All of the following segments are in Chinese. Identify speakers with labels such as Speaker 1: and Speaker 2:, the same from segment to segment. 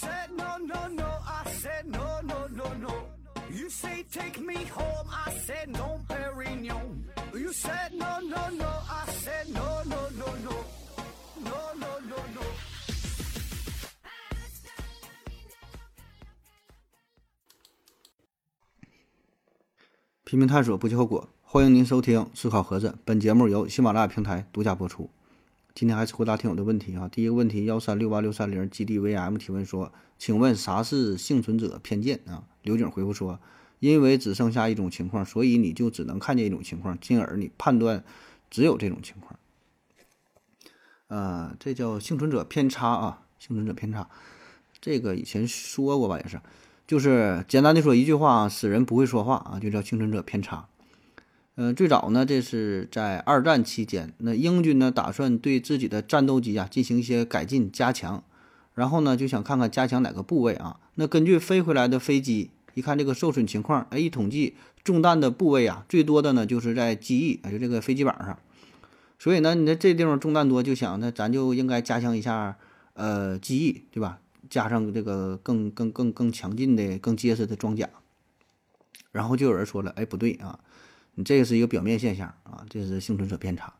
Speaker 1: said no, no, no. I said no, no, no, no. You say take me home. I said no, Perignon. You said no, no, no. I said no, no, no, no. No, no, no, no.
Speaker 2: 拼命探索，不计后果。欢迎您收听《思考盒子》，本节目由喜马拉雅平台独家播出。今天还是回答听友的问题啊。第一个问题，幺三六八六三零 GDVM 提问说：“请问啥是幸存者偏见啊？”刘景回复说：“因为只剩下一种情况，所以你就只能看见一种情况，进而你判断只有这种情况。”呃，这叫幸存者偏差啊，幸存者偏差。这个以前说过吧，也是，就是简单的说一句话，死人不会说话啊，就叫幸存者偏差。嗯，最早呢，这是在二战期间，那英军呢打算对自己的战斗机啊进行一些改进加强，然后呢就想看看加强哪个部位啊。那根据飞回来的飞机，一看这个受损情况，哎，一统计中弹的部位啊，最多的呢就是在机翼，就这个飞机板上。所以呢，你在这地方中弹多，就想那咱就应该加强一下，呃，机翼，对吧？加上这个更更更更强劲的、更结实的装甲。然后就有人说了，哎，不对啊。你这个是一个表面现象啊，这是幸存者偏差，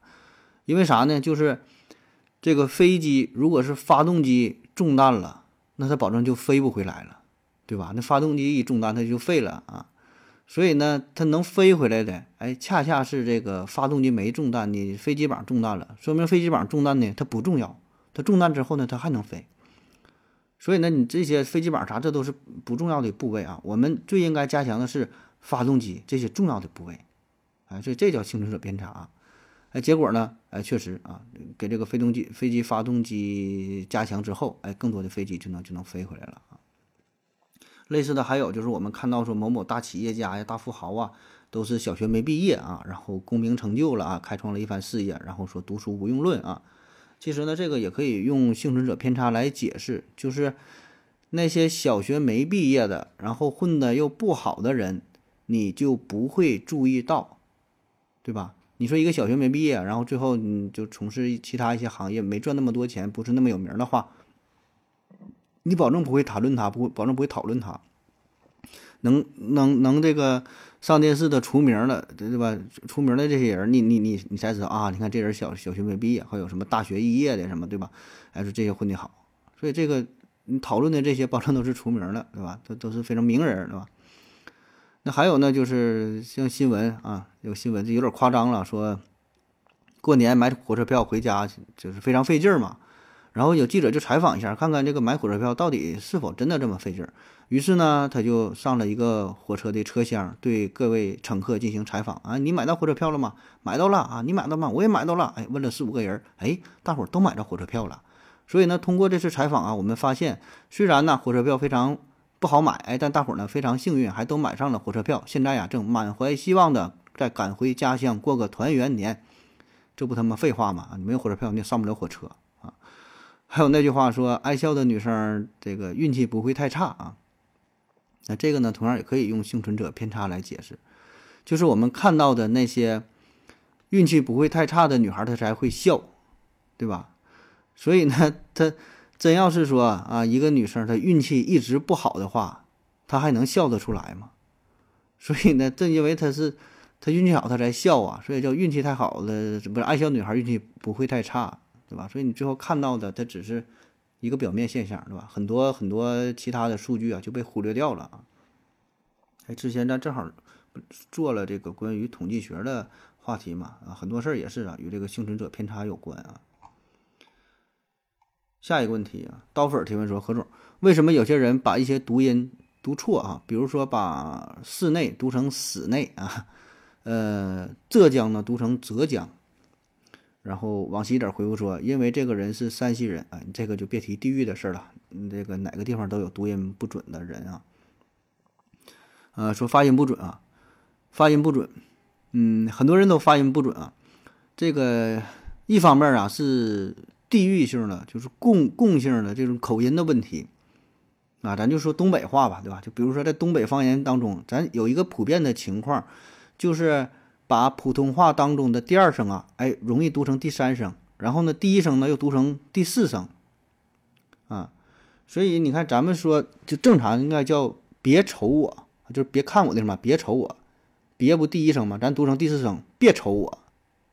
Speaker 2: 因为啥呢？就是这个飞机如果是发动机中弹了，那它保证就飞不回来了，对吧？那发动机一中弹，它就废了啊。所以呢，它能飞回来的，哎，恰恰是这个发动机没中弹，你飞机板中弹了，说明飞机板中弹呢，它不重要，它中弹之后呢，它还能飞。所以呢，你这些飞机板啥，这都是不重要的部位啊。我们最应该加强的是发动机这些重要的部位。哎，所以这叫幸存者偏差啊！哎，结果呢？哎，确实啊，给这个飞动机、飞机发动机加强之后，哎，更多的飞机就能就能飞回来了啊。类似的还有就是我们看到说某某大企业家呀、大富豪啊，都是小学没毕业啊，然后功名成就了啊，开创了一番事业，然后说读书无用论啊。其实呢，这个也可以用幸存者偏差来解释，就是那些小学没毕业的，然后混的又不好的人，你就不会注意到。对吧？你说一个小学没毕业，然后最后你就从事其他一些行业，没赚那么多钱，不是那么有名的话，你保证不会谈论他，不会保证不会讨论他。能能能这个上电视的出名了，对吧？出名的这些人，你你你你才知道啊！你看这人小小学没毕业，还有什么大学肄业的什么，对吧？还是这些混的好，所以这个你讨论的这些，保证都是出名的，对吧？都都是非常名人，对吧？那还有呢，就是像新闻啊，有新闻就有点夸张了，说过年买火车票回家就是非常费劲儿嘛。然后有记者就采访一下，看看这个买火车票到底是否真的这么费劲儿。于是呢，他就上了一个火车的车厢，对各位乘客进行采访啊：“你买到火车票了吗？买到了啊，你买到吗？我也买到了。”哎，问了四五个人，哎，大伙儿都买着火车票了。所以呢，通过这次采访啊，我们发现，虽然呢，火车票非常。不好买哎，但大伙儿呢非常幸运，还都买上了火车票。现在呀，正满怀希望的在赶回家乡过个团圆年。这不他妈废话吗？你没有火车票，你也上不了火车啊！还有那句话说，爱笑的女生这个运气不会太差啊。那这个呢，同样也可以用幸存者偏差来解释，就是我们看到的那些运气不会太差的女孩，她才会笑，对吧？所以呢，她。真要是说啊，一个女生她运气一直不好的话，她还能笑得出来吗？所以呢，正因为她是她运气好，她才笑啊，所以叫运气太好了，不是爱笑女孩运气不会太差，对吧？所以你最后看到的，它只是一个表面现象，对吧？很多很多其他的数据啊就被忽略掉了啊。哎，之前咱正好做了这个关于统计学的话题嘛，啊，很多事儿也是啊，与这个幸存者偏差有关啊。下一个问题啊，刀粉提问说：何总，为什么有些人把一些读音读错啊？比如说把室内读成室内啊，呃，浙江呢读成浙江。然后往西点回复说：因为这个人是山西人啊，你这个就别提地域的事了。你这个哪个地方都有读音不准的人啊。呃，说发音不准啊，发音不准，嗯，很多人都发音不准啊。这个一方面啊是。地域性的就是共共性的这种口音的问题，啊，咱就说东北话吧，对吧？就比如说在东北方言当中，咱有一个普遍的情况，就是把普通话当中的第二声啊，哎，容易读成第三声，然后呢，第一声呢又读成第四声，啊，所以你看，咱们说就正常应该叫别瞅我，就是别看我的什么，别瞅我，别不第一声嘛，咱读成第四声，别瞅我。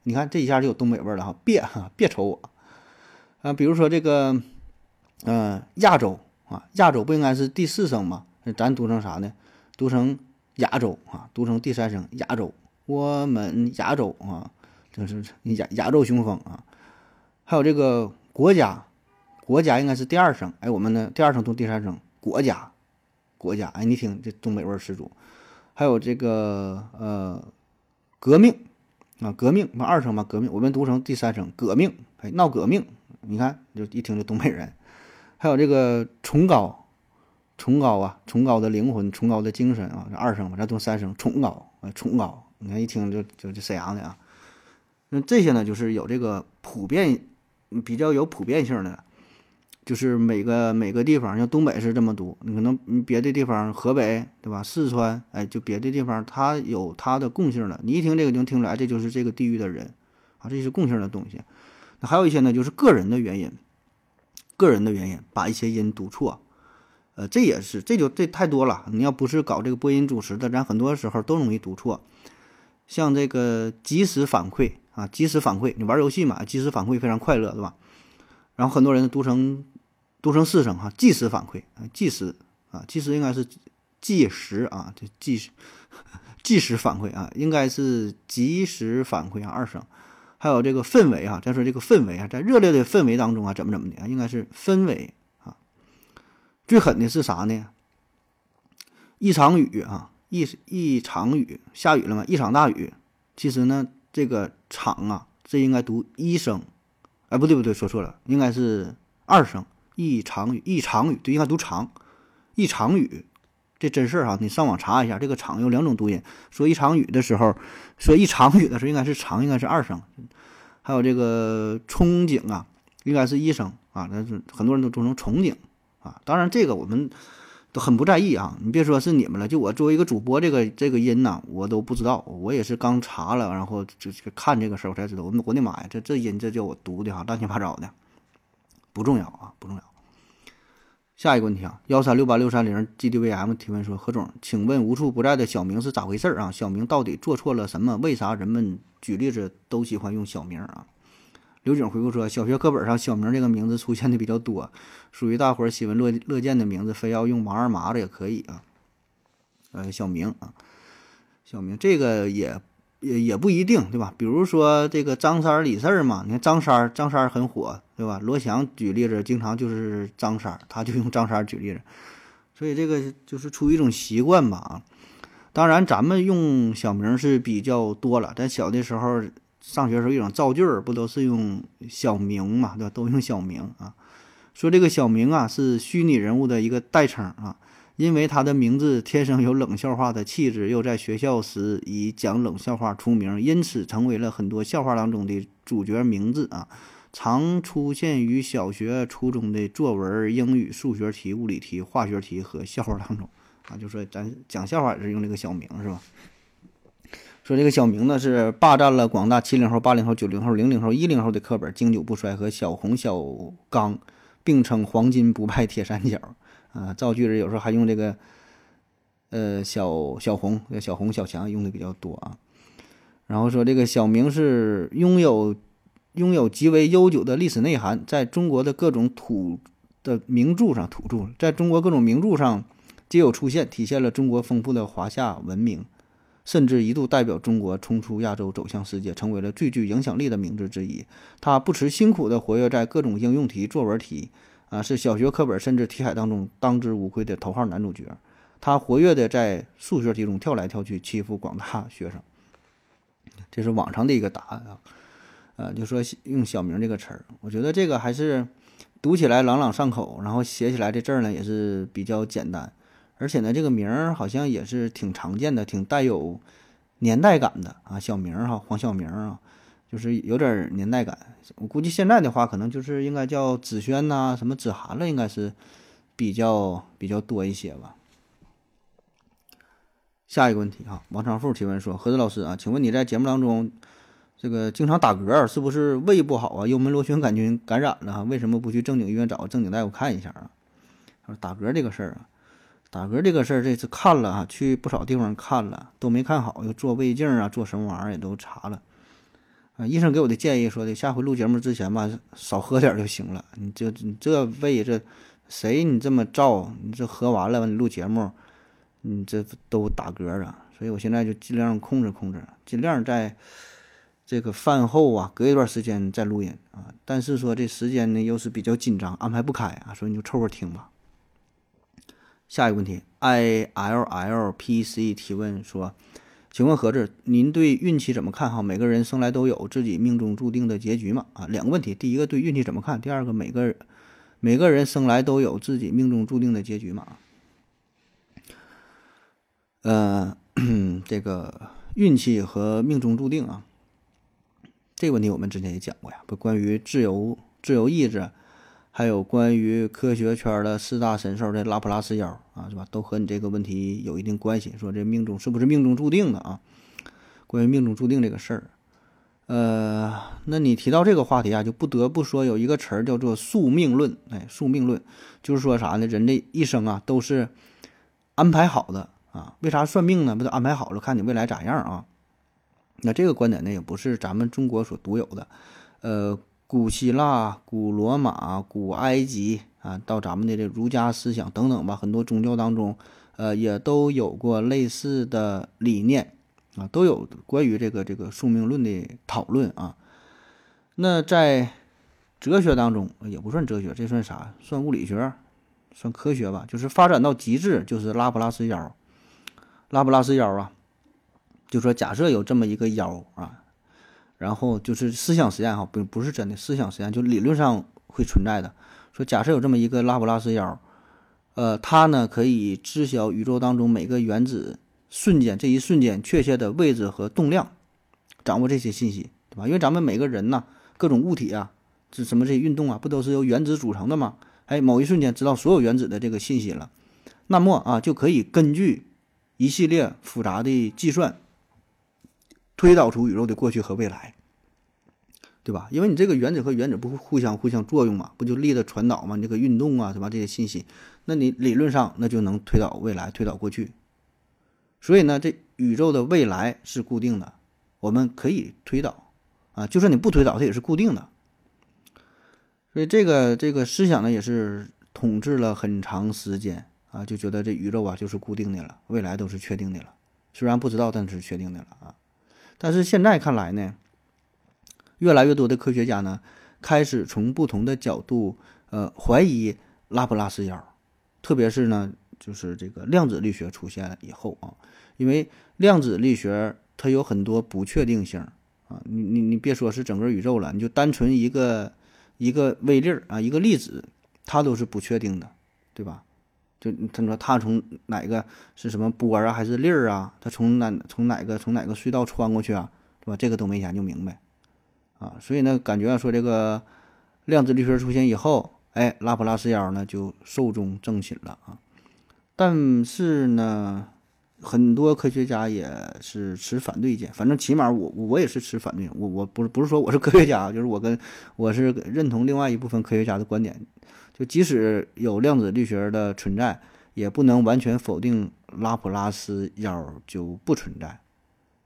Speaker 2: 你看这一下就有东北味儿了哈，别哈，别瞅我。啊，比如说这个，嗯，亚洲啊，亚洲不应该是第四声吗？咱读成啥呢？读成亚洲啊，读成第三声亚洲。我们亚洲啊，就是亚亚洲雄风啊。还有这个国家。国家应该是第二声，哎，我们呢第二声读第三声，国家，国家，哎，你听这东北味十足。还有这个呃，革命啊，革命嘛二声嘛，革命，我们读成第三声，革命，哎，闹革命，你看就一听就东北人。还有这个崇高，崇高啊，崇高的灵魂，崇高的精神啊，这二声嘛，咱读三声，崇高，哎，崇高，你看一听就就就沈阳的啊。那这些呢，就是有这个普遍，比较有普遍性的。就是每个每个地方，像东北是这么读，你可能别的地方，河北对吧？四川，哎，就别的地方，它有它的共性的。你一听这个就能听出来，这就是这个地域的人啊，这是共性的东西。那还有一些呢，就是个人的原因，个人的原因把一些音读错，呃，这也是，这就这太多了。你要不是搞这个播音主持的，咱很多时候都容易读错。像这个及时反馈啊，及时反馈，你玩游戏嘛，及时反馈非常快乐，对吧？然后很多人读成。读成四声哈，即时反馈啊，即时啊，即时应该是即时啊，这即时 即时反馈啊，应该是即时反馈啊，二声。还有这个氛围啊，再说这个氛围啊，在热烈的氛围当中啊，怎么怎么的啊，应该是氛围啊。最狠的是啥呢？一场雨啊，一一场雨，下雨了吗，一场大雨。其实呢，这个场啊，这应该读一声，哎，不对不对，说错了，应该是二声。一场雨，一场雨，对，应该读长。一场雨，这真事儿哈，你上网查一下，这个“长”有两种读音。说一场雨的时候，说一场雨的时候，应该是长，应该是二声。还有这个憧憬啊，应该是一声啊，但是很多人都读成憧憬啊。当然，这个我们都很不在意啊。你别说是你们了，就我作为一个主播，这个这个音呐，我都不知道。我也是刚查了，然后就看这个事儿，我才知道。我我的妈呀，这这音这叫我读的哈，乱七八糟的，不重要啊，不重要。下一个问题啊，幺三六八六三零 GDVM 提问说：何总，请问无处不在的小明是咋回事啊？小明到底做错了什么？为啥人们举例子都喜欢用小明啊？刘景回复说：小学课本上小明这个名字出现的比较多，属于大伙儿喜闻乐乐见的名字，非要用王二麻子也可以啊。呃，小明啊，小明这个也。也也不一定，对吧？比如说这个张三李四嘛，你看张三张三很火，对吧？罗翔举例子，经常就是张三他就用张三举例子，所以这个就是出于一种习惯吧啊。当然，咱们用小名是比较多了，咱小的时候上学时候一种造句儿，不都是用小名嘛，对吧？都用小名啊。说这个小名啊，是虚拟人物的一个代称啊。因为他的名字天生有冷笑话的气质，又在学校时以讲冷笑话出名，因此成为了很多笑话当中的主角名字啊，常出现于小学、初中的作文、英语、数学题、物理题、化学题和笑话当中啊。就说咱讲笑话也是用这个小名是吧？说这个小名呢是霸占了广大七零后、八零后、九零后、零零后、一零后的课本，经久不衰，和小红、小刚并称黄金不败铁三角。啊，造句人有时候还用这个，呃，小小红、小红、小强用的比较多啊。然后说这个小明是拥有拥有极为悠久的历史内涵，在中国的各种土的名著上，土著在中国各种名著上皆有出现，体现了中国丰富的华夏文明，甚至一度代表中国冲出亚洲，走向世界，成为了最具影响力的名字之一。他不辞辛苦地活跃在各种应用题、作文题。啊，是小学课本甚至题海当中当之无愧的头号男主角。他活跃的在数学题中跳来跳去，欺负广大学生。这是网上的一个答案啊。呃，就说用小明这个词儿，我觉得这个还是读起来朗朗上口，然后写起来这字儿呢也是比较简单，而且呢这个名儿好像也是挺常见的，挺带有年代感的啊。小明哈，黄晓明啊。就是有点年代感，我估计现在的话，可能就是应该叫子萱呐，什么子涵了，应该是比较比较多一些吧。下一个问题啊，王长富提问说：何子老师啊，请问你在节目当中这个经常打嗝，是不是胃不好啊？幽门螺旋杆菌感染了？为什么不去正经医院找个正经大夫看一下啊？打嗝这个事儿啊，打嗝这个事儿这次看了啊，去不少地方看了都没看好，又做胃镜啊，做什么玩意儿也都查了。啊，医生给我的建议说的，下回录节目之前吧，少喝点就行了。你这你这胃这谁你这么照，你这喝完了你录节目，你这都打嗝啊。所以我现在就尽量控制控制，尽量在这个饭后啊，隔一段时间再录音啊。但是说这时间呢又是比较紧张，安排不开啊，所以你就凑合听吧。下一个问题，i l l p c 提问说。请问何志，您对运气怎么看？哈，每个人生来都有自己命中注定的结局嘛？啊，两个问题，第一个对运气怎么看？第二个，每个每个人生来都有自己命中注定的结局嘛？呃，这个运气和命中注定啊，这个问题我们之前也讲过呀，不关于自由自由意志。还有关于科学圈的四大神兽的拉普拉斯妖啊，是吧？都和你这个问题有一定关系。说这命中是不是命中注定的啊？关于命中注定这个事儿，呃，那你提到这个话题啊，就不得不说有一个词儿叫做宿命论。哎，宿命论就是说啥呢？人这一生啊都是安排好的啊。为啥算命呢？不是安排好了，看你未来咋样啊？那这个观点呢，也不是咱们中国所独有的，呃。古希腊、古罗马、古埃及啊，到咱们的这儒家思想等等吧，很多宗教当中，呃，也都有过类似的理念啊，都有关于这个这个宿命论的讨论啊。那在哲学当中也不算哲学，这算啥？算物理学，算科学吧。就是发展到极致，就是拉普拉斯妖。拉普拉斯妖啊，就说假设有这么一个妖啊。然后就是思想实验哈，不不是真的思想实验，就理论上会存在的。说假设有这么一个拉普拉斯妖，呃，它呢可以知晓宇宙当中每个原子瞬间这一瞬间确切的位置和动量，掌握这些信息，对吧？因为咱们每个人呐，各种物体啊，这什么这些运动啊，不都是由原子组成的吗？哎，某一瞬间知道所有原子的这个信息了，那么啊，就可以根据一系列复杂的计算。推导出宇宙的过去和未来，对吧？因为你这个原子和原子不互相互相作用嘛，不就力的传导嘛？你这个运动啊，什么这些信息，那你理论上那就能推导未来，推导过去。所以呢，这宇宙的未来是固定的，我们可以推导啊，就算你不推导，它也是固定的。所以这个这个思想呢，也是统治了很长时间啊，就觉得这宇宙啊就是固定的了，未来都是确定的了。虽然不知道，但是确定的了啊。但是现在看来呢，越来越多的科学家呢，开始从不同的角度，呃，怀疑拉普拉斯妖，特别是呢，就是这个量子力学出现以后啊，因为量子力学它有很多不确定性啊，你你你别说是整个宇宙了，你就单纯一个一个微粒儿啊，一个粒子，它都是不确定的，对吧？就他说他从哪个是什么波啊，还是粒儿啊？他从哪从哪个从哪个隧道穿过去啊？是吧？这个都没研究明白啊。所以呢，感觉说这个量子力学出现以后，哎，拉普拉斯妖呢就寿终正寝了啊。但是呢，很多科学家也是持反对意见。反正起码我我也是持反对。我我不是不是说我是科学家，就是我跟我是认同另外一部分科学家的观点。就即使有量子力学的存在，也不能完全否定拉普拉斯妖就不存在，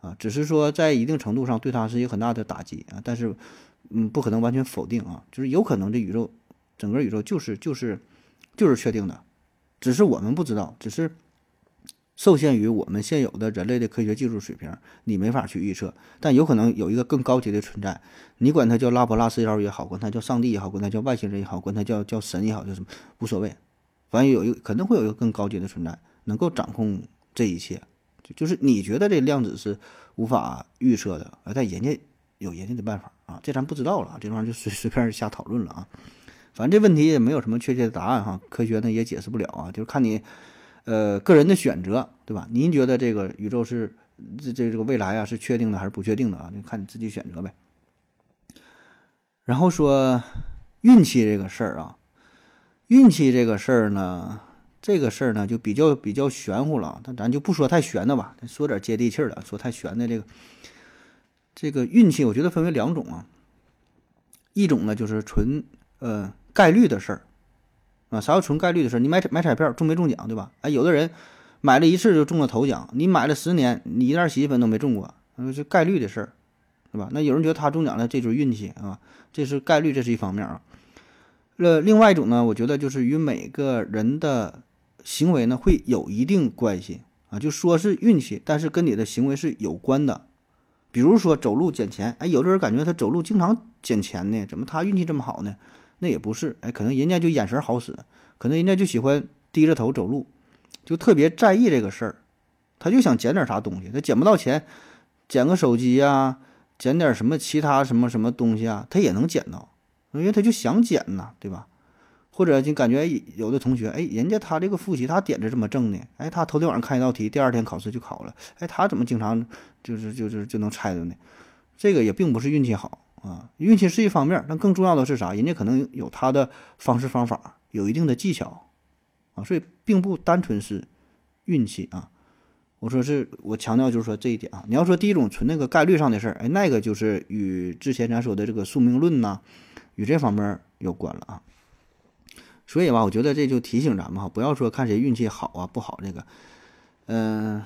Speaker 2: 啊，只是说在一定程度上对它是一个很大的打击啊。但是，嗯，不可能完全否定啊，就是有可能这宇宙，整个宇宙就是就是就是确定的，只是我们不知道，只是。受限于我们现有的人类的科学技术水平，你没法去预测。但有可能有一个更高级的存在，你管它叫拉普拉斯妖也好，管它叫上帝也好，管它叫外星人也好，管它叫叫神也好，叫什么无所谓。反正有一个可能会有一个更高级的存在，能够掌控这一切。就就是你觉得这量子是无法预测的，但人家有人家的办法啊，这咱不知道了，这玩意就随 随便瞎讨论了啊。反正这问题也没有什么确切的答案哈，科学呢也解释不了啊，就是看你。呃，个人的选择，对吧？您觉得这个宇宙是这这这个未来啊是确定的还是不确定的啊？你看你自己选择呗。然后说运气这个事儿啊，运气这个事儿呢，这个事儿呢就比较比较玄乎了。但咱就不说太玄的吧，说点接地气的。说太玄的这个这个运气，我觉得分为两种啊。一种呢就是纯呃概率的事儿。啊，啥叫纯概率的事儿？你买买彩票中没中奖，对吧？哎，有的人买了一次就中了头奖，你买了十年，你一袋洗衣粉都没中过，那是概率的事儿，对吧？那有人觉得他中奖了，这就是运气啊，这是概率，这是一方面啊。呃，另外一种呢，我觉得就是与每个人的行为呢会有一定关系啊，就说是运气，但是跟你的行为是有关的。比如说走路捡钱，哎，有的人感觉他走路经常捡钱呢，怎么他运气这么好呢？那也不是，哎，可能人家就眼神好使，可能人家就喜欢低着头走路，就特别在意这个事儿，他就想捡点啥东西，他捡不到钱，捡个手机呀，捡点什么其他什么什么东西啊，他也能捡到，因为他就想捡呐，对吧？或者就感觉有的同学，哎，人家他这个复习他点子这么正呢，哎，他头天晚上看一道题，第二天考试就考了，哎，他怎么经常就是就是就能猜着呢？这个也并不是运气好啊，运气是一方面，但更重要的是啥？人家可能有他的方式方法，有一定的技巧啊，所以并不单纯是运气啊。我说是我强调就是说这一点啊。你要说第一种纯那个概率上的事儿，哎，那个就是与之前咱说的这个宿命论呐，与这方面有关了啊。所以吧，我觉得这就提醒咱们哈，不要说看谁运气好啊不好这个，嗯，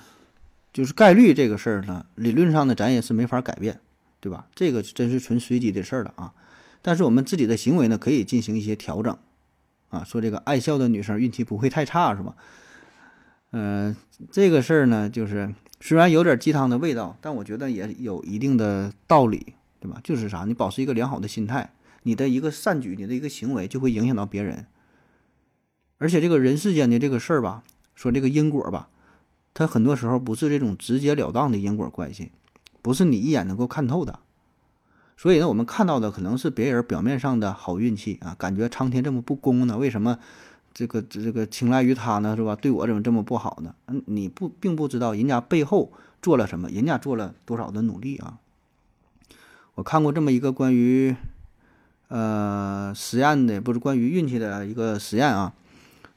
Speaker 2: 就是概率这个事儿呢，理论上呢咱也是没法改变，对吧？这个真是纯随机的事儿了啊。但是我们自己的行为呢，可以进行一些调整啊。说这个爱笑的女生运气不会太差，是吧？嗯，这个事儿呢，就是虽然有点鸡汤的味道，但我觉得也有一定的道理，对吧？就是啥，你保持一个良好的心态，你的一个善举，你的一个行为就会影响到别人。而且这个人世间的这个事儿吧，说这个因果吧，它很多时候不是这种直截了当的因果关系，不是你一眼能够看透的。所以呢，我们看到的可能是别人表面上的好运气啊，感觉苍天这么不公呢？为什么这个这个青睐于他呢？是吧？对我怎么这么不好呢？嗯，你不并不知道人家背后做了什么，人家做了多少的努力啊。我看过这么一个关于呃实验的，不是关于运气的一个实验啊。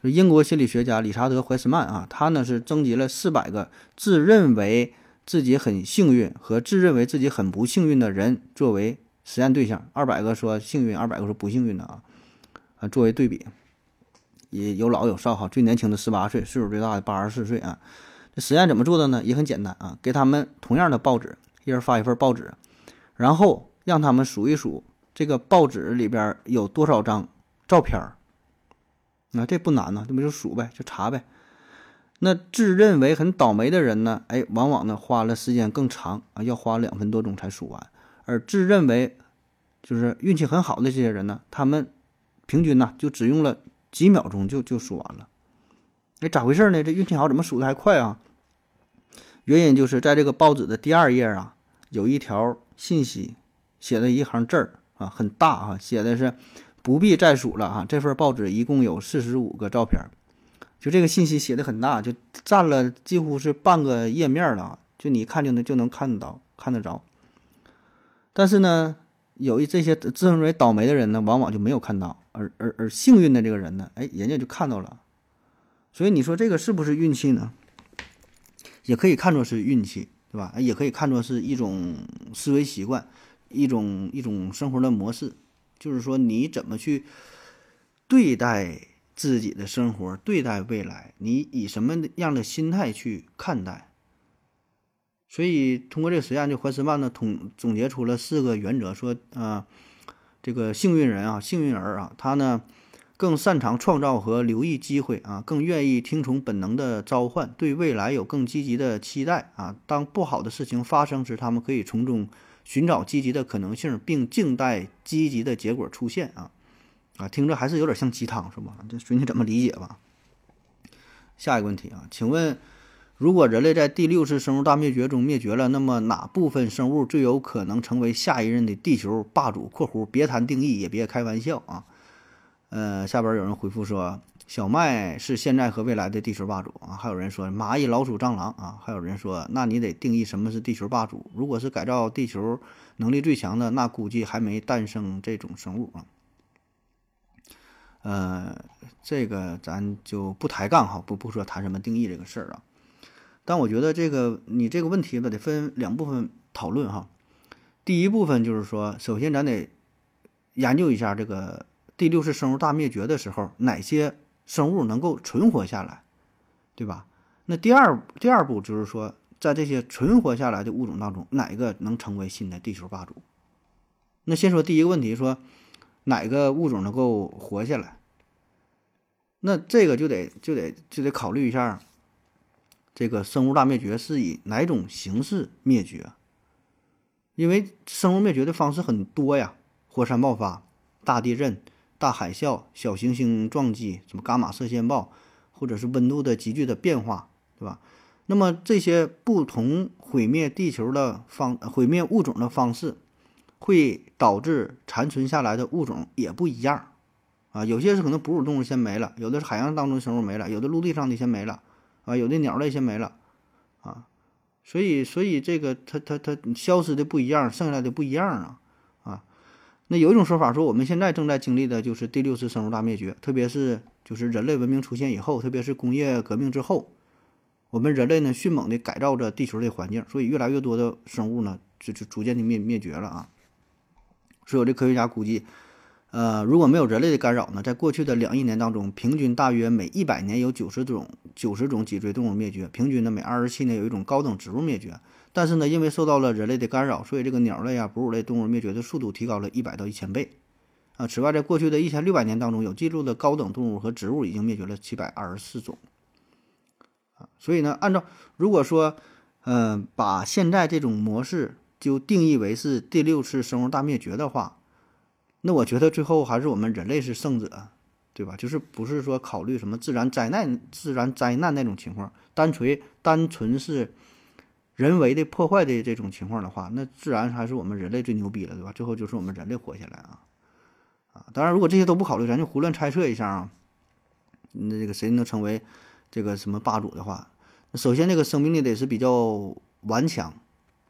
Speaker 2: 英国心理学家理查德·怀斯曼啊，他呢是征集了四百个自认为自己很幸运和自认为自己很不幸运的人作为实验对象，二百个说幸运，二百个说不幸运的啊，啊作为对比，也有老有少哈，最年轻的十八岁，岁数最大的八十四岁啊。这实验怎么做的呢？也很简单啊，给他们同样的报纸，一人发一份报纸，然后让他们数一数这个报纸里边有多少张照片儿。那这不难呢，这不就数呗，就查呗。那自认为很倒霉的人呢，哎，往往呢花了时间更长啊，要花两分多钟才数完。而自认为就是运气很好的这些人呢，他们平均呢就只用了几秒钟就就数完了。哎，咋回事呢？这运气好怎么数的还快啊？原因就是在这个报纸的第二页啊，有一条信息，写了一行字儿啊，很大啊，写的是。不必再数了啊！这份报纸一共有四十五个照片，就这个信息写的很大，就占了几乎是半个页面了。就你看就能就能看得到看得着。但是呢，有一这些自认为倒霉的人呢，往往就没有看到，而而而幸运的这个人呢，哎，人家就看到了。所以你说这个是不是运气呢？也可以看作是运气，对吧？也可以看作是一种思维习惯，一种一种生活的模式。就是说，你怎么去对待自己的生活，对待未来，你以什么样的心态去看待？所以，通过这个实验，就怀斯曼呢统总结出了四个原则，说啊，这个幸运人啊，幸运儿啊，他呢更擅长创造和留意机会啊，更愿意听从本能的召唤，对未来有更积极的期待啊。当不好的事情发生时，他们可以从中。寻找积极的可能性，并静待积极的结果出现啊啊，听着还是有点像鸡汤是吧？这随你怎么理解吧。下一个问题啊，请问，如果人类在第六次生物大灭绝中灭绝了，那么哪部分生物最有可能成为下一任的地球霸主？（括弧别谈定义，也别开玩笑啊。）呃，下边有人回复说。小麦是现在和未来的地球霸主啊！还有人说蚂蚁、老鼠、蟑螂啊！还有人说，那你得定义什么是地球霸主。如果是改造地球能力最强的，那估计还没诞生这种生物啊。呃，这个咱就不抬杠哈，不不说谈什么定义这个事儿啊。但我觉得这个你这个问题吧，得分两部分讨论哈。第一部分就是说，首先咱得研究一下这个第六次生物大灭绝的时候哪些。生物能够存活下来，对吧？那第二第二步就是说，在这些存活下来的物种当中，哪个能成为新的地球霸主？那先说第一个问题，说哪个物种能够活下来？那这个就得就得就得考虑一下，这个生物大灭绝是以哪种形式灭绝？因为生物灭绝的方式很多呀，火山爆发、大地震、大海啸、小行星撞击、什么伽马射线暴，或者是温度的急剧的变化，对吧？那么这些不同毁灭地球的方毁灭物种的方式，会导致残存下来的物种也不一样。啊，有些是可能哺乳动物先没了，有的是海洋当中生物没了，有的陆地上的先没了，啊，有的鸟类先没了，啊，所以所以这个它它它消失的不一样，剩下来的不一样啊，啊，那有一种说法说我们现在正在经历的就是第六次生物大灭绝，特别是就是人类文明出现以后，特别是工业革命之后，我们人类呢迅猛的改造着地球的环境，所以越来越多的生物呢就就逐渐的灭灭绝了啊，所以有的科学家估计。呃，如果没有人类的干扰呢，在过去的两亿年当中，平均大约每一百年有九十种九十种脊椎动物灭绝，平均呢每二十七年有一种高等植物灭绝。但是呢，因为受到了人类的干扰，所以这个鸟类啊、哺乳类动物灭绝的速度提高了一百到一千倍。啊，此外，在过去的一千六百年当中，有记录的高等动物和植物已经灭绝了七百二十四种。啊，所以呢，按照如果说，嗯，把现在这种模式就定义为是第六次生物大灭绝的话。那我觉得最后还是我们人类是胜者，对吧？就是不是说考虑什么自然灾难、自然灾难那种情况，单纯单纯是人为的破坏的这种情况的话，那自然还是我们人类最牛逼了，对吧？最后就是我们人类活下来啊啊！当然，如果这些都不考虑，咱就胡乱猜测一下啊，那这个谁能成为这个什么霸主的话，首先这个生命力得是比较顽强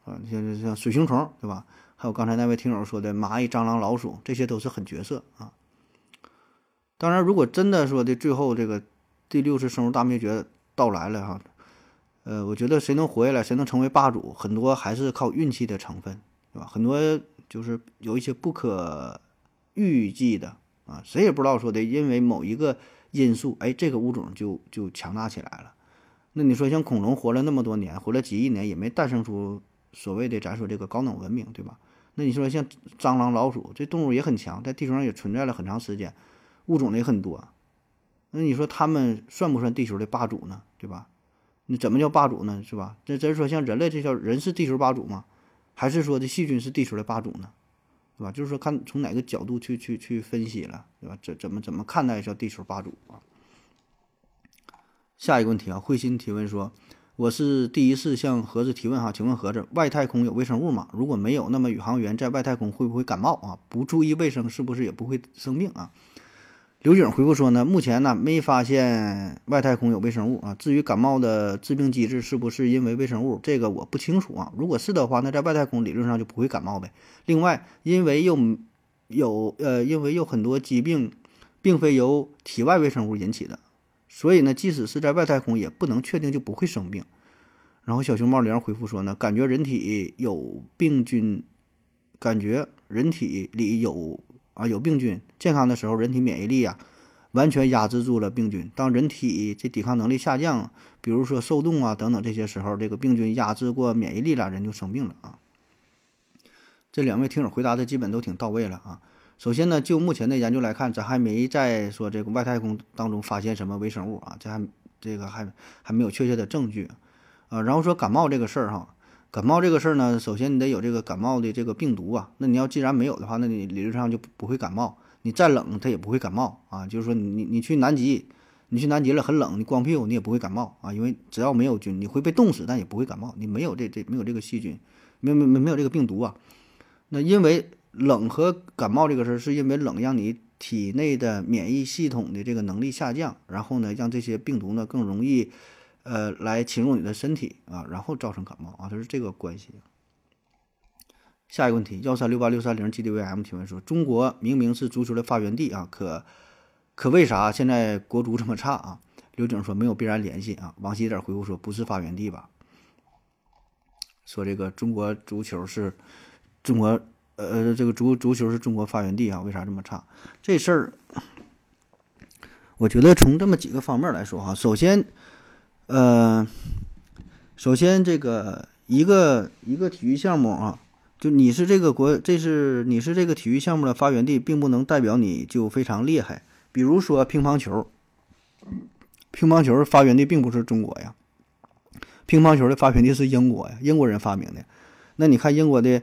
Speaker 2: 啊，像像水熊虫，对吧？还有刚才那位听友说的蚂蚁、蟑螂、老鼠，这些都是狠角色啊。当然，如果真的说的最后这个第六次生物大灭绝到来了哈，呃，我觉得谁能活下来，谁能成为霸主，很多还是靠运气的成分，对吧？很多就是有一些不可预计的啊，谁也不知道说的，因为某一个因素，哎，这个物种就就强大起来了。那你说像恐龙活了那么多年，活了几亿年，也没诞生出所谓的咱说这个高等文明，对吧？那你说像蟑螂、老鼠这动物也很强，在地球上也存在了很长时间，物种也很多。那你说它们算不算地球的霸主呢？对吧？你怎么叫霸主呢？是吧？这真说像人类这叫人是地球霸主吗？还是说的细菌是地球的霸主呢？对吧？就是说看从哪个角度去去去分析了，对吧？怎怎么怎么看待叫地球霸主啊？下一个问题啊，慧心提问说。我是第一次向盒子提问哈，请问盒子，外太空有微生物吗？如果没有，那么宇航员在外太空会不会感冒啊？不注意卫生是不是也不会生病啊？刘景回复说呢，目前呢没发现外太空有微生物啊。至于感冒的致病机制是不是因为微生物，这个我不清楚啊。如果是的话，那在外太空理论上就不会感冒呗。另外，因为又有呃，因为有很多疾病并非由体外微生物引起的。所以呢，即使是在外太空，也不能确定就不会生病。然后小熊猫零回复说呢，感觉人体有病菌，感觉人体里有啊有病菌，健康的时候人体免疫力啊完全压制住了病菌。当人体这抵抗能力下降，比如说受冻啊等等这些时候，这个病菌压制过免疫力了，人就生病了啊。这两位听友回答的基本都挺到位了啊。首先呢，就目前的研究来看，咱还没在说这个外太空当中发现什么微生物啊，这还这个还还没有确切的证据啊。然后说感冒这个事儿哈，感冒这个事儿呢，首先你得有这个感冒的这个病毒啊。那你要既然没有的话，那你理论上就不会感冒。你再冷，它也不会感冒啊。就是说你你去南极，你去南极了很冷，你光屁股你也不会感冒啊，因为只要没有菌，你会被冻死，但也不会感冒。你没有这这没有这个细菌，没没没没有这个病毒啊。那因为。冷和感冒这个事儿，是因为冷让你体内的免疫系统的这个能力下降，然后呢，让这些病毒呢更容易，呃，来侵入你的身体啊，然后造成感冒啊，它是这个关系。下一个问题，幺三六八六三零 GDVM 提问说：中国明明是足球的发源地啊，可可为啥现在国足这么差啊？刘景说没有必然联系啊。王希点回复说不是发源地吧？说这个中国足球是中国。呃，这个足足球是中国发源地啊，为啥这么差？这事儿，我觉得从这么几个方面来说哈，首先，呃，首先这个一个一个体育项目啊，就你是这个国，这是你是这个体育项目的发源地，并不能代表你就非常厉害。比如说乒乓球，乒乓球发源地并不是中国呀，乒乓球的发源地是英国呀，英国人发明的。那你看英国的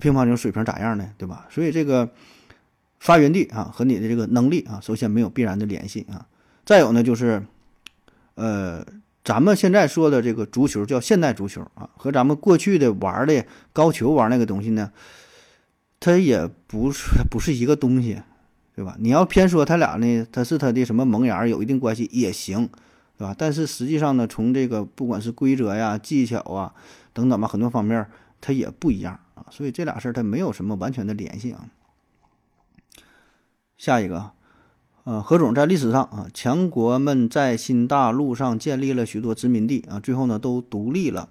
Speaker 2: 乒乓球水平咋样呢？对吧？所以这个。发源地啊和你的这个能力啊，首先没有必然的联系啊。再有呢，就是，呃，咱们现在说的这个足球叫现代足球啊，和咱们过去的玩的高球玩那个东西呢，它也不是不是一个东西，对吧？你要偏说它俩呢，它是它的什么萌芽有一定关系也行，对吧？但是实际上呢，从这个不管是规则呀、技巧啊等等吧，很多方面它也不一样所以这俩事儿它没有什么完全的联系啊。下一个，呃，何总在历史上啊，强国们在新大陆上建立了许多殖民地啊，最后呢都独立了。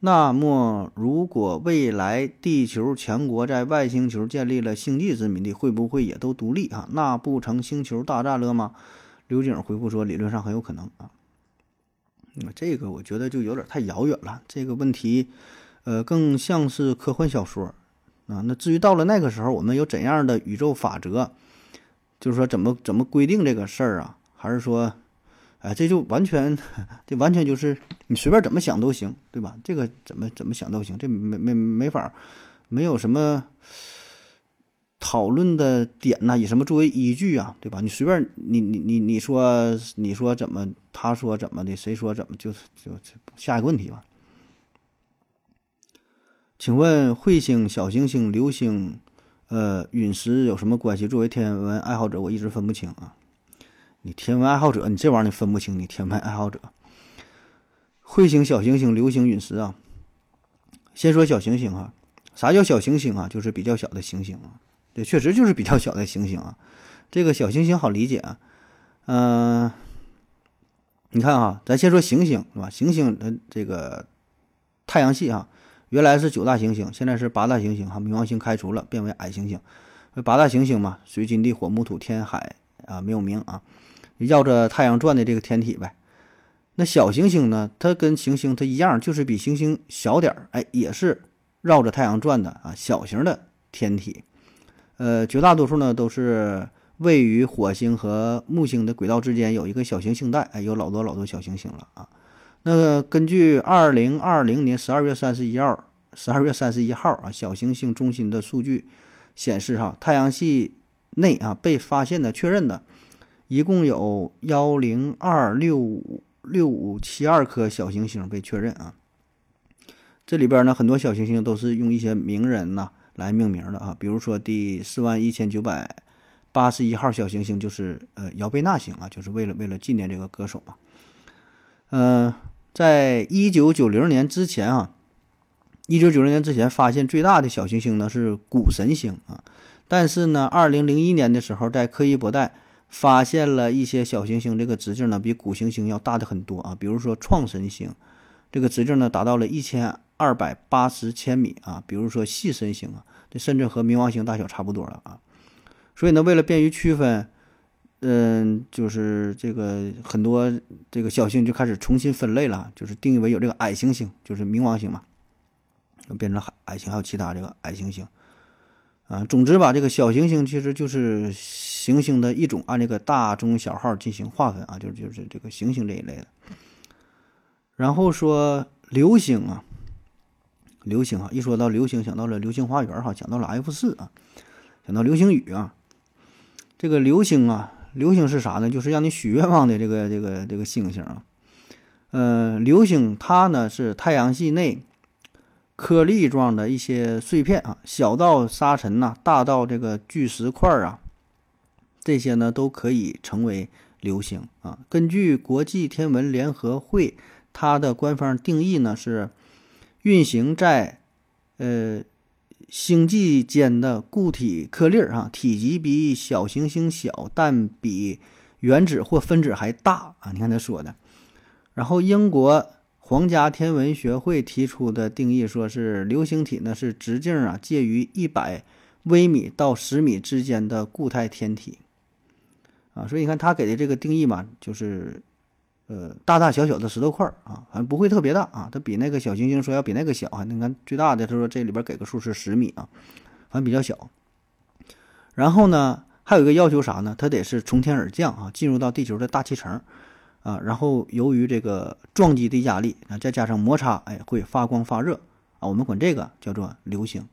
Speaker 2: 那么，如果未来地球强国在外星球建立了星际殖民地，会不会也都独立啊？那不成星球大战了吗？刘景回复说，理论上很有可能啊。那这个我觉得就有点太遥远了，这个问题，呃，更像是科幻小说啊。那至于到了那个时候，我们有怎样的宇宙法则？就是说，怎么怎么规定这个事儿啊？还是说，哎，这就完全，这完全就是你随便怎么想都行，对吧？这个怎么怎么想都行，这没没没法，没有什么讨论的点呐，以什么作为依据啊？对吧？你随便你你你你说你说怎么，他说怎么的，谁说怎么，就就下一个问题吧。请问彗星、小行星、流星？呃，陨石有什么关系？作为天文爱好者，我一直分不清啊。你天文爱好者，你这玩意儿你分不清？你天文爱好者，彗星、小行星、流星、陨石啊。先说小行星啊，啥叫小行星啊？就是比较小的行星啊。对，确实就是比较小的行星啊。这个小行星好理解啊。嗯，你看啊，咱先说行星是吧？行星的这个太阳系啊。原来是九大行星，现在是八大行星哈。冥王星开除了，变为矮行星。八大行星嘛，水金地火木土天海啊，没有名啊，绕着太阳转的这个天体呗。那小行星呢？它跟行星它一样，就是比行星小点儿，哎，也是绕着太阳转的啊，小型的天体。呃，绝大多数呢都是位于火星和木星的轨道之间有一个小行星带，哎，有老多老多小行星了啊。那个根据二零二零年十二月三十一号，十二月三十一号啊，小行星中心的数据显示，哈，太阳系内啊被发现的、确认的，一共有幺零二六五六五七二颗小行星被确认啊。这里边呢，很多小行星都是用一些名人呐来命名的啊，比如说第四万一千九百八十一号小行星就是呃姚贝娜星啊，就是为了为了纪念这个歌手嘛，嗯。在一九九零年之前啊，一九九零年之前发现最大的小行星呢是谷神星啊，但是呢，二零零一年的时候在柯伊伯带发现了一些小行星，这个直径呢比谷行星要大的很多啊，比如说创神星，这个直径呢达到了一千二百八十千米啊，比如说细神星啊，这甚至和冥王星大小差不多了啊，所以呢，为了便于区分。嗯，就是这个很多这个小星就开始重新分类了，就是定义为有这个矮行星，就是冥王星嘛，就变成矮矮星，还有其他这个矮行星。啊，总之吧，这个小行星其实就是行星的一种，按这个大中小号进行划分啊，就是就是这个行星这一类的。然后说流星啊，流星啊，一说到流星，想到了流星花园哈，想到了 F 四啊，想到流星雨啊，这个流星啊。流星是啥呢？就是让你许愿望的这个这个这个星星啊。呃，流星它呢是太阳系内颗粒状的一些碎片啊，小到沙尘呐，大到这个巨石块啊，这些呢都可以成为流星啊。根据国际天文联合会它的官方定义呢，是运行在呃。星际间的固体颗粒儿啊，体积比小行星小，但比原子或分子还大啊！你看他说的。然后英国皇家天文学会提出的定义，说是流星体呢是直径啊介于一百微米到十米之间的固态天体啊，所以你看他给的这个定义嘛，就是呃大大小小的石头块儿啊，好像不会特别大啊，它比那个小行星说要比那个小啊，你看最大的他说这里边给个数是十米啊，好像比较小。然后呢，还有一个要求啥呢？它得是从天而降啊，进入到地球的大气层啊，然后由于这个撞击的压力啊，再加上摩擦，哎，会发光发热啊，我们管这个叫做流星。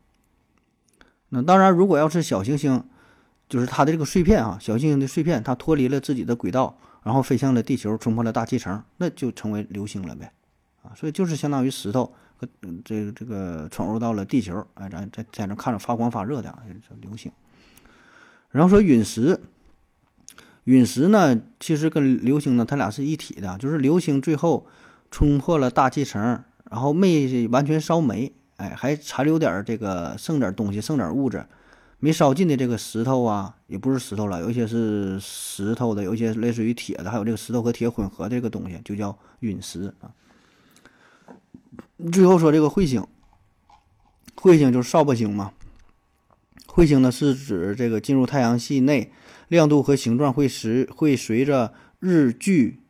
Speaker 2: 那当然，如果要是小行星，就是它的这个碎片啊，小行星的碎片，它脱离了自己的轨道，然后飞向了地球，冲破了大气层，那就成为流星了呗，啊，所以就是相当于石头，这个这个闯入到了地球，哎，咱在在那看着发光发热的，叫流星。然后说陨石，陨石呢，其实跟流星呢，它俩是一体的，就是流星最后冲破了大气层，然后没完全烧没，哎，还残留点这个剩点东西，剩点物质。没烧尽的这个石头啊，也不是石头了，有一些是石头的，有一些类似于铁的，还有这个石头和铁混合这个东西，就叫陨石啊。最后说这个彗星，彗星就是扫把星嘛。彗星呢是指这个进入太阳系内，亮度和形状会随会随着日距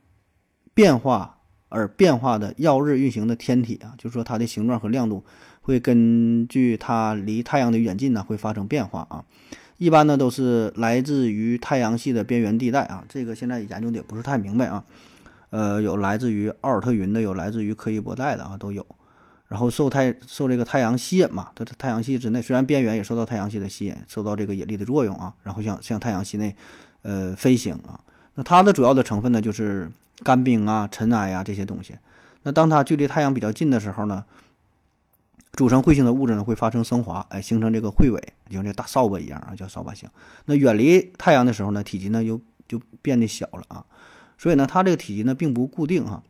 Speaker 2: 变化而变化的耀日运行的天体啊，就是说它的形状和亮度。会根据它离太阳的远近呢，会发生变化啊。一般呢都是来自于太阳系的边缘地带啊。这个现在研究的也不是太明白啊。呃，有来自于奥尔特云的，有来自于柯伊伯带的啊，都有。然后受太受这个太阳吸引嘛，它太阳系之内虽然边缘也受到太阳系的吸引，受到这个引力的作用啊。然后向向太阳系内呃飞行啊。那它的主要的成分呢就是干冰啊、尘埃啊这些东西。那当它距离太阳比较近的时候呢？组成彗星的物质呢，会发生升华，哎，形成这个彗尾，就像这大扫把一样啊，叫扫把星。那远离太阳的时候呢，体积呢又就变得小了啊。所以呢，它这个体积呢并不固定哈。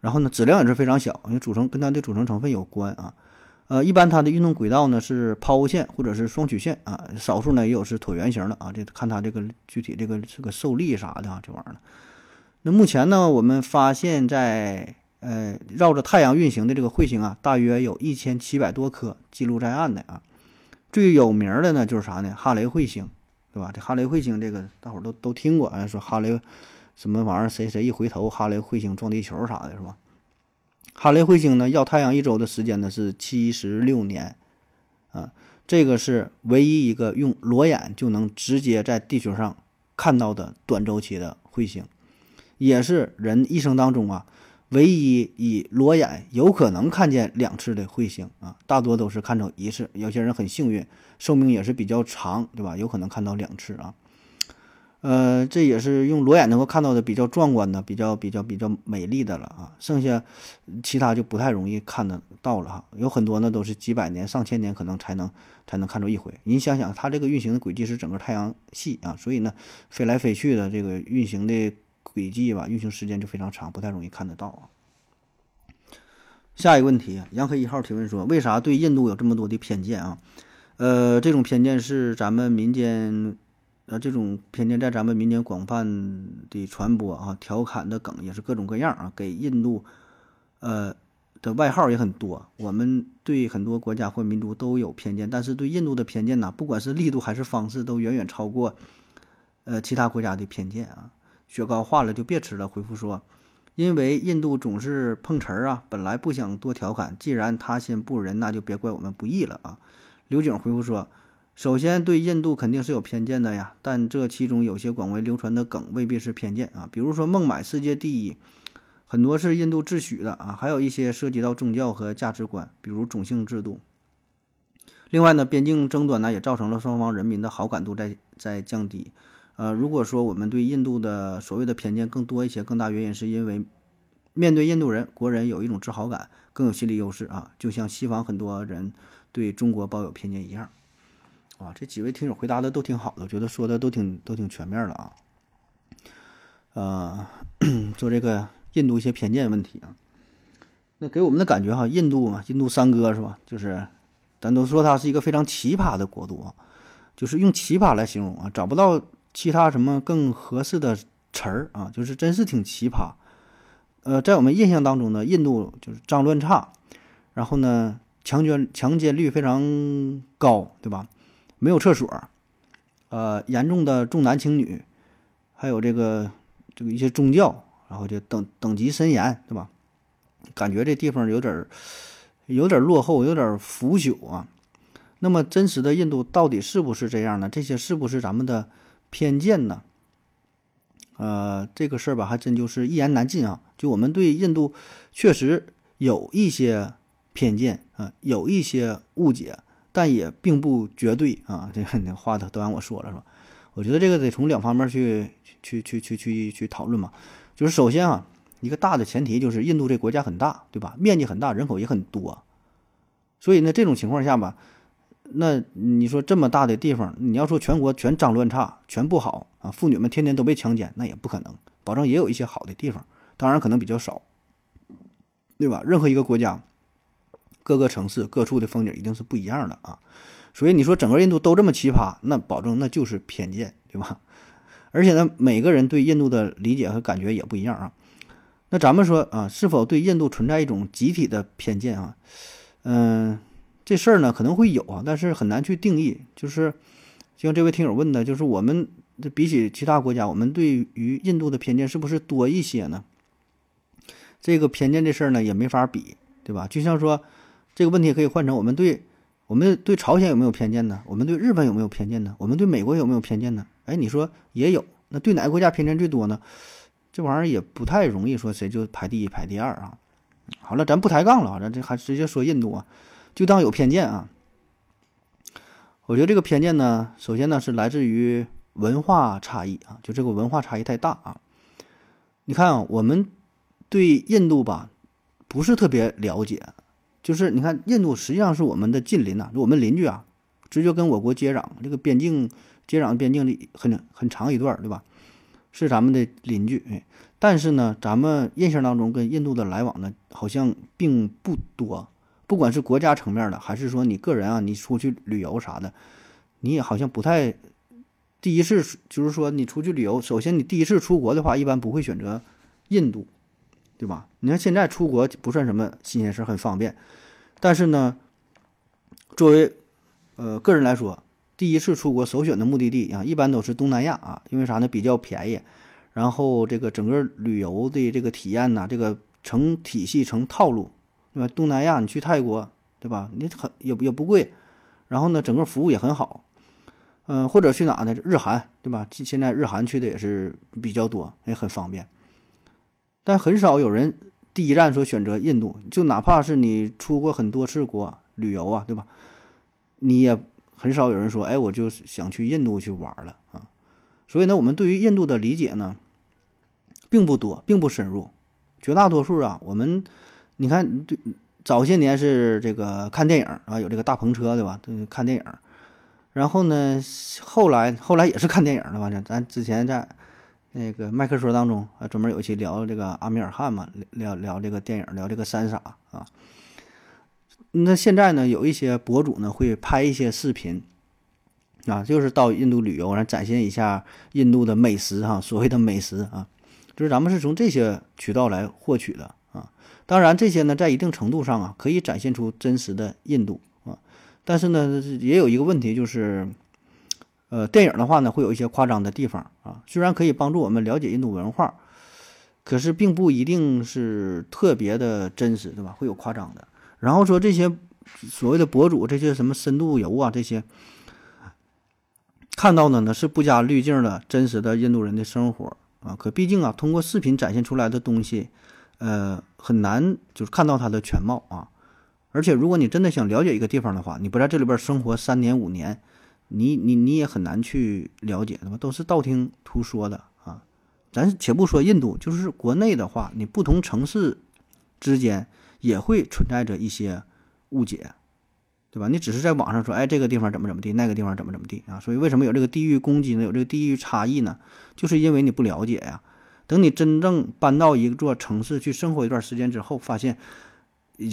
Speaker 2: 然后呢，质量也是非常小，因为组成跟它的组成成分有关啊。呃，一般它的运动轨道呢是抛物线或者是双曲线啊，少数呢也有是椭圆形的啊。这看它这个具体这个这个受力啥的啊，这玩意儿。那目前呢，我们发现在。呃，绕着太阳运行的这个彗星啊，大约有一千七百多颗记录在案的啊。最有名的呢，就是啥呢？哈雷彗星，对吧？这哈雷彗星，这个大伙儿都都听过啊，说哈雷什么玩意儿，谁谁一回头，哈雷彗星撞地球啥的，是吧？哈雷彗星呢，绕太阳一周的时间呢是七十六年啊。这个是唯一一个用裸眼就能直接在地球上看到的短周期的彗星，也是人一生当中啊。唯一以裸眼有可能看见两次的彗星啊，大多都是看着一次。有些人很幸运，寿命也是比较长，对吧？有可能看到两次啊。呃，这也是用裸眼能够看到的比较壮观的、比较比较比较美丽的了啊。剩下其他就不太容易看得到了哈。有很多呢都是几百年、上千年可能才能才能看着一回。你想想，它这个运行的轨迹是整个太阳系啊，所以呢，飞来飞去的这个运行的。轨迹吧，运行时间就非常长，不太容易看得到啊。下一个问题，杨黑一号提问说：为啥对印度有这么多的偏见啊？呃，这种偏见是咱们民间，呃，这种偏见在咱们民间广泛的传播啊，调侃的梗也是各种各样啊，给印度，呃的外号也很多。我们对很多国家或民族都有偏见，但是对印度的偏见呢，不管是力度还是方式，都远远超过，呃，其他国家的偏见啊。雪糕化了就别吃了。回复说，因为印度总是碰瓷儿啊，本来不想多调侃，既然他先不仁，那就别怪我们不义了啊。刘景回复说，首先对印度肯定是有偏见的呀，但这其中有些广为流传的梗未必是偏见啊，比如说孟买世界第一，很多是印度自诩的啊，还有一些涉及到宗教和价值观，比如种姓制度。另外呢，边境争端呢也造成了双方人民的好感度在在降低。呃，如果说我们对印度的所谓的偏见更多一些，更大原因是因为面对印度人，国人有一种自豪感，更有心理优势啊，就像西方很多人对中国抱有偏见一样。啊，这几位听友回答的都挺好的，我觉得说的都挺都挺全面的啊。呃，做这个印度一些偏见问题啊，那给我们的感觉哈，印度嘛，印度三哥是吧？就是咱都说它是一个非常奇葩的国度啊，就是用奇葩来形容啊，找不到。其他什么更合适的词儿啊？就是真是挺奇葩。呃，在我们印象当中呢，印度就是脏乱差，然后呢，强奸强奸率非常高，对吧？没有厕所，呃，严重的重男轻女，还有这个这个一些宗教，然后就等等级森严，对吧？感觉这地方有点儿有点落后，有点腐朽啊。那么真实的印度到底是不是这样呢？这些是不是咱们的偏见呢？呃，这个事儿吧，还真就是一言难尽啊。就我们对印度确实有一些偏见啊，有一些误解，但也并不绝对啊。这个话都都让我说了是吧？我觉得这个得从两方面去去去去去去讨论嘛。就是首先啊，一个大的前提就是印度这国家很大，对吧？面积很大，人口也很多，所以呢，这种情况下吧，那你说这么大的地方，你要说全国全脏乱差，全不好啊，妇女们天天都被强奸，那也不可能。保证也有一些好的地方，当然可能比较少，对吧？任何一个国家，各个城市各处的风景一定是不一样的啊。所以你说整个印度都这么奇葩，那保证那就是偏见，对吧？而且呢，每个人对印度的理解和感觉也不一样啊。那咱们说啊，是否对印度存在一种集体的偏见啊？嗯，这事儿呢可能会有啊，但是很难去定义。就是就像这位听友问的，就是我们比起其他国家，我们对于印度的偏见是不是多一些呢？这个偏见这事儿呢也没法比，对吧？就像说这个问题可以换成我们对。我们对朝鲜有没有偏见呢？我们对日本有没有偏见呢？我们对美国有没有偏见呢？哎，你说也有，那对哪个国家偏见最多呢？这玩意儿也不太容易说谁就排第一排第二啊。好了，咱不抬杠了啊，咱这还直接说印度啊，就当有偏见啊。我觉得这个偏见呢，首先呢是来自于文化差异啊，就这个文化差异太大啊。你看啊，我们对印度吧不是特别了解。就是你看，印度实际上是我们的近邻呐，就我们邻居啊，直接跟我国接壤，这个边境接壤边境的很很长一段，对吧？是咱们的邻居，哎，但是呢，咱们印象当中跟印度的来往呢，好像并不多。不管是国家层面的，还是说你个人啊，你出去旅游啥的，你也好像不太第一次，就是说你出去旅游，首先你第一次出国的话，一般不会选择印度。对吧？你看现在出国不算什么新鲜事，很方便。但是呢，作为呃个人来说，第一次出国首选的目的地啊，一般都是东南亚啊，因为啥呢？比较便宜，然后这个整个旅游的这个体验呢，这个成体系成套路，对吧？东南亚你去泰国，对吧？你很也也不贵，然后呢，整个服务也很好。嗯，或者去哪呢？日韩，对吧？现在日韩去的也是比较多，也很方便。但很少有人第一站说选择印度，就哪怕是你出过很多次国旅游啊，对吧？你也很少有人说，哎，我就想去印度去玩了啊。所以呢，我们对于印度的理解呢，并不多，并不深入。绝大多数啊，我们你看，对早些年是这个看电影啊，有这个大篷车，对吧？看电影。然后呢，后来后来也是看电影的，反正咱之前在。那个麦克说当中啊，专门有一期聊这个阿米尔汗嘛，聊聊这个电影，聊这个三傻啊。那现在呢，有一些博主呢会拍一些视频啊，就是到印度旅游，然后展现一下印度的美食哈，所谓的美食啊，就是咱们是从这些渠道来获取的。当然，这些呢在一定程度上啊，可以展现出真实的印度啊，但是呢，也有一个问题就是。呃，电影的话呢，会有一些夸张的地方啊，虽然可以帮助我们了解印度文化，可是并不一定是特别的真实，对吧？会有夸张的。然后说这些所谓的博主，这些什么深度游啊，这些看到的呢是不加滤镜的真实的印度人的生活啊。可毕竟啊，通过视频展现出来的东西，呃，很难就是看到它的全貌啊。而且如果你真的想了解一个地方的话，你不在这里边生活三年五年。你你你也很难去了解，对吧？都是道听途说的啊。咱且不说印度，就是国内的话，你不同城市之间也会存在着一些误解，对吧？你只是在网上说，哎，这个地方怎么怎么地，那个地方怎么怎么地啊？所以为什么有这个地域攻击呢？有这个地域差异呢？就是因为你不了解呀。等你真正搬到一座城市去生活一段时间之后，发现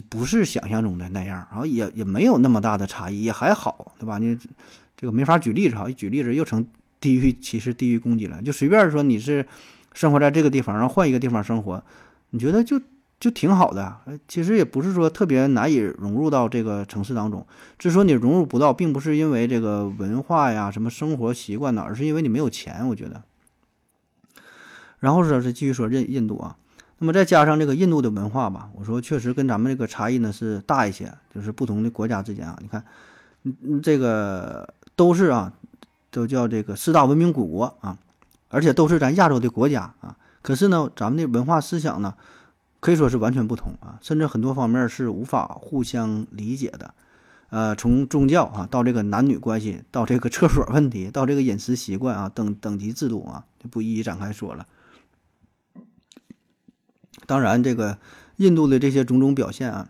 Speaker 2: 不是想象中的那样，然后也也没有那么大的差异，也还好，对吧？你。这个没法举例子哈，一举例子又成地域歧视、地域攻击了。就随便说你是生活在这个地方，然后换一个地方生活，你觉得就就挺好的。其实也不是说特别难以融入到这个城市当中。之所以你融入不到，并不是因为这个文化呀、什么生活习惯呢，而是因为你没有钱。我觉得，然后说是继续说印印度啊，那么再加上这个印度的文化吧，我说确实跟咱们这个差异呢是大一些，就是不同的国家之间啊，你看，嗯嗯，这个都是啊，都叫这个四大文明古国啊，而且都是咱亚洲的国家啊，可是呢，咱们的文化思想呢，可以说是完全不同啊，甚至很多方面是无法互相理解的。呃，从宗教啊，到这个男女关系，到这个厕所问题，到这个饮食习惯啊，等等级制度啊，就不一一展开说了。当然，这个印度的这些种种表现啊，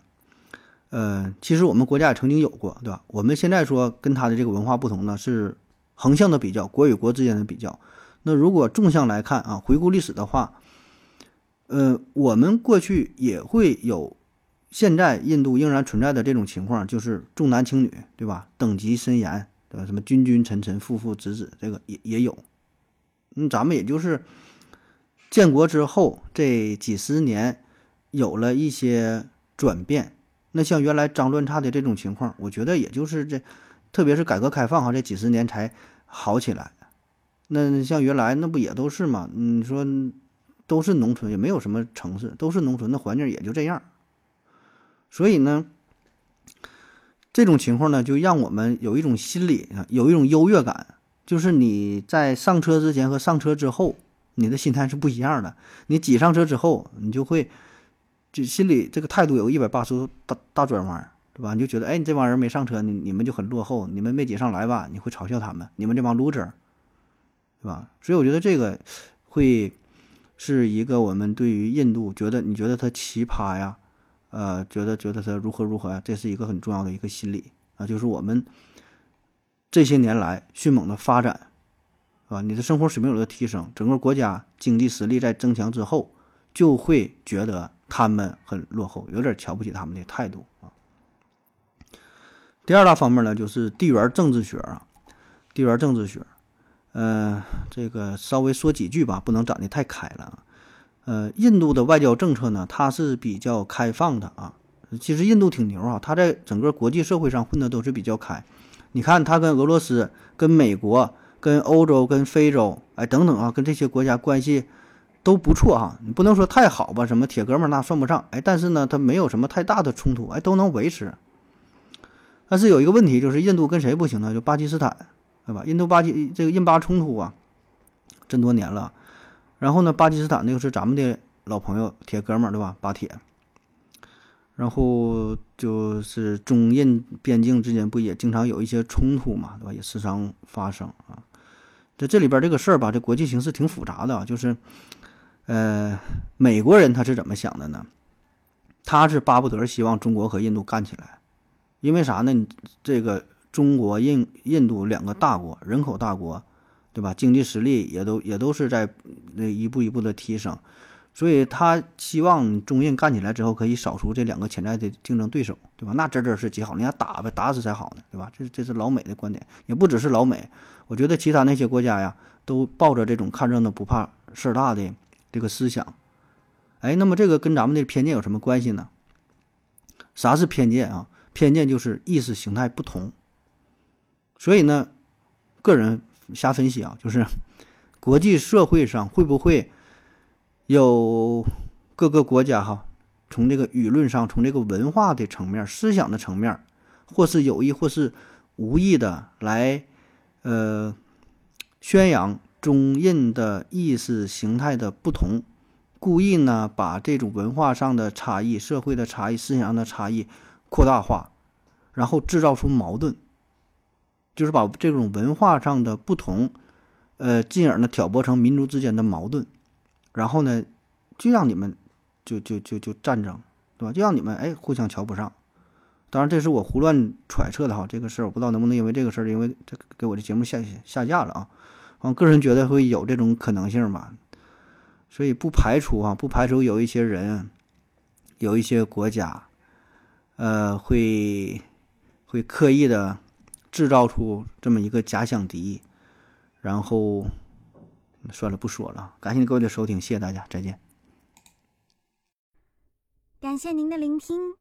Speaker 2: 呃，其实我们国家也曾经有过，对吧？我们现在说跟他的这个文化不同呢，是横向的比较，国与国之间的比较。那如果纵向来看啊，回顾历史的话，呃，我们过去也会有。现在印度仍然存在的这种情况，就是重男轻女，对吧？等级森严，对吧？什么君君臣臣父父子子，这个也也有。嗯，咱们也就是建国之后这几十年有了一些转变。那像原来脏乱差的这种情况，我觉得也就是这，特别是改革开放哈，这几十年才好起来。那像原来那不也都是嘛？你说都是农村，也没有什么城市，都是农村，那环境也就这样。所以呢，这种情况呢，就让我们有一种心理，有一种优越感，就是你在上车之前和上车之后，你的心态是不一样的。你挤上车之后，你就会就心里这个态度有一百八十度大大转弯，对吧？你就觉得，哎，你这帮人没上车，你你们就很落后，你们没挤上来吧？你会嘲笑他们，你们这帮 loser，对吧？所以我觉得这个会是一个我们对于印度觉得，你觉得他奇葩呀？呃，觉得觉得他如何如何呀？这是一个很重要的一个心理啊，就是我们这些年来迅猛的发展，是吧？你的生活水平有了提升，整个国家经济实力在增强之后，就会觉得他们很落后，有点瞧不起他们的态度啊。第二大方面呢，就是地缘政治学啊，地缘政治学，呃，这个稍微说几句吧，不能展的太开了啊。呃，印度的外交政策呢，它是比较开放的啊。其实印度挺牛啊，它在整个国际社会上混的都是比较开。你看，它跟俄罗斯、跟美国、跟欧洲、跟非洲，哎，等等啊，跟这些国家关系都不错哈。你不能说太好吧，什么铁哥们那算不上，哎，但是呢，它没有什么太大的冲突，哎，都能维持。但是有一个问题，就是印度跟谁不行呢？就巴基斯坦，对吧？印度巴基这个印巴冲突啊，这么多年了。然后呢，巴基斯坦那个是咱们的老朋友、铁哥们儿，对吧？巴铁。然后就是中印边境之间不也经常有一些冲突嘛，对吧？也时常发生啊。在这里边这个事儿吧，这国际形势挺复杂的，就是，呃，美国人他是怎么想的呢？他是巴不得希望中国和印度干起来，因为啥呢？这个中国、印、印度两个大国，人口大国。对吧？经济实力也都也都是在那一步一步的提升，所以他希望中印干起来之后，可以扫除这两个潜在的竞争对手，对吧？那真真是极好，你看打呗，打死才好呢，对吧？这这是老美的观点，也不只是老美，我觉得其他那些国家呀，都抱着这种看热闹不怕事儿大的这个思想。哎，那么这个跟咱们的偏见有什么关系呢？啥是偏见啊？偏见就是意识形态不同。所以呢，个人。瞎分析啊，就是国际社会上会不会有各个国家哈，从这个舆论上，从这个文化的层面、思想的层面，或是有意或是无意的来呃宣扬中印的意识形态的不同，故意呢把这种文化上的差异、社会的差异、思想上的差异扩大化，然后制造出矛盾。就是把这种文化上的不同，呃，进而呢挑拨成民族之间的矛盾，然后呢，就让你们就就就就战争，对吧？就让你们哎互相瞧不上。当然，这是我胡乱揣测的哈，这个事儿我不知道能不能因为这个事儿，因为这给我的节目下下架了啊。我个人觉得会有这种可能性吧，所以不排除啊，不排除有一些人，有一些国家，呃，会会刻意的。制造出这么一个假想敌，然后算了，不说了。感谢各位的收听，谢谢大家，再见。
Speaker 3: 感谢您的聆听。